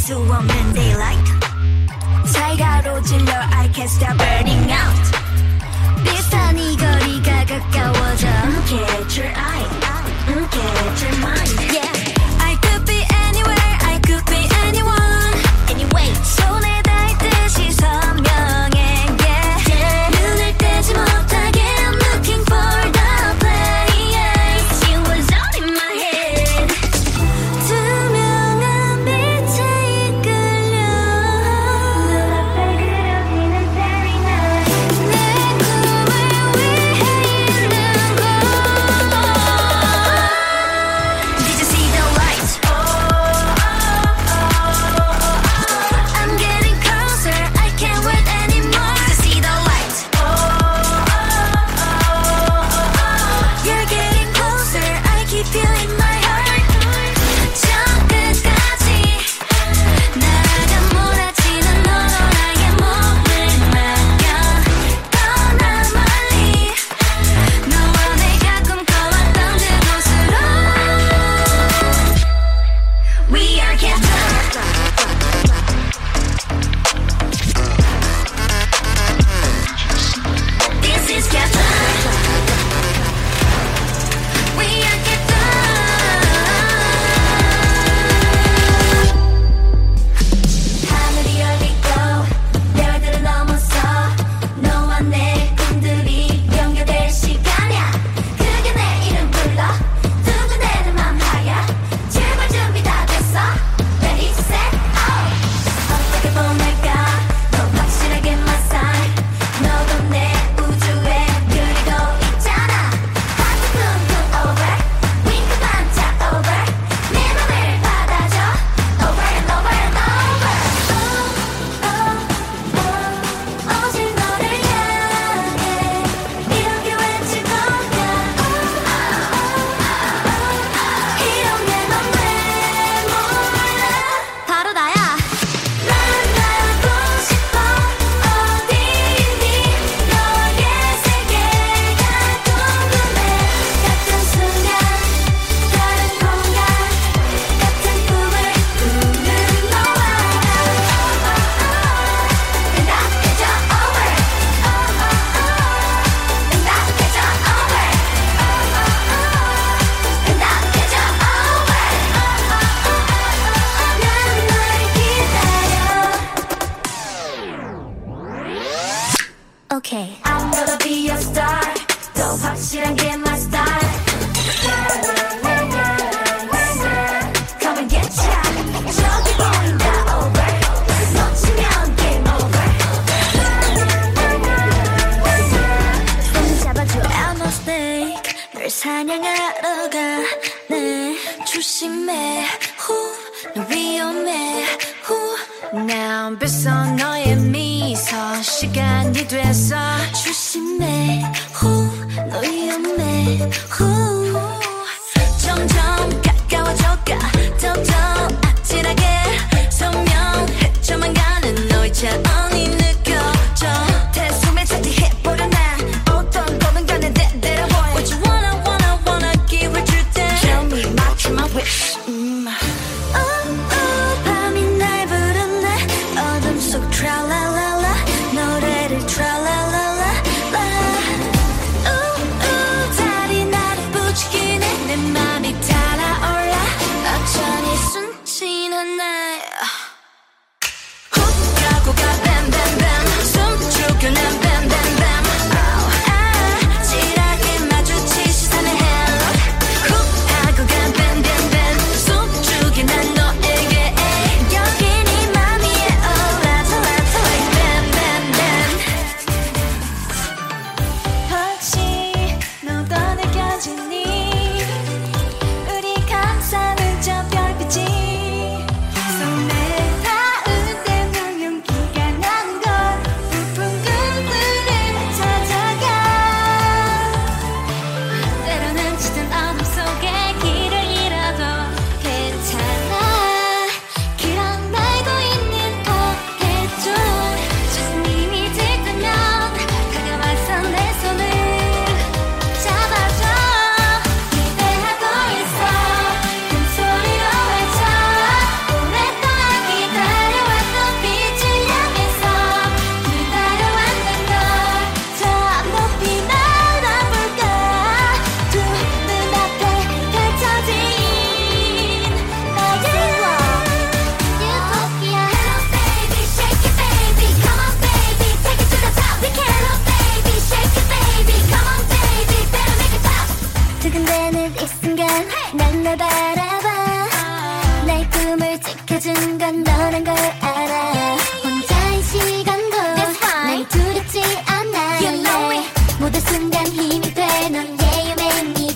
수 없는 daylight. 살가로질러 I can't stop burning out. 비슷한 이 거리가 가까워져. Mm, Catch your eye, catch your mind. 呼。 참 힘이 돼넌 yeah you make me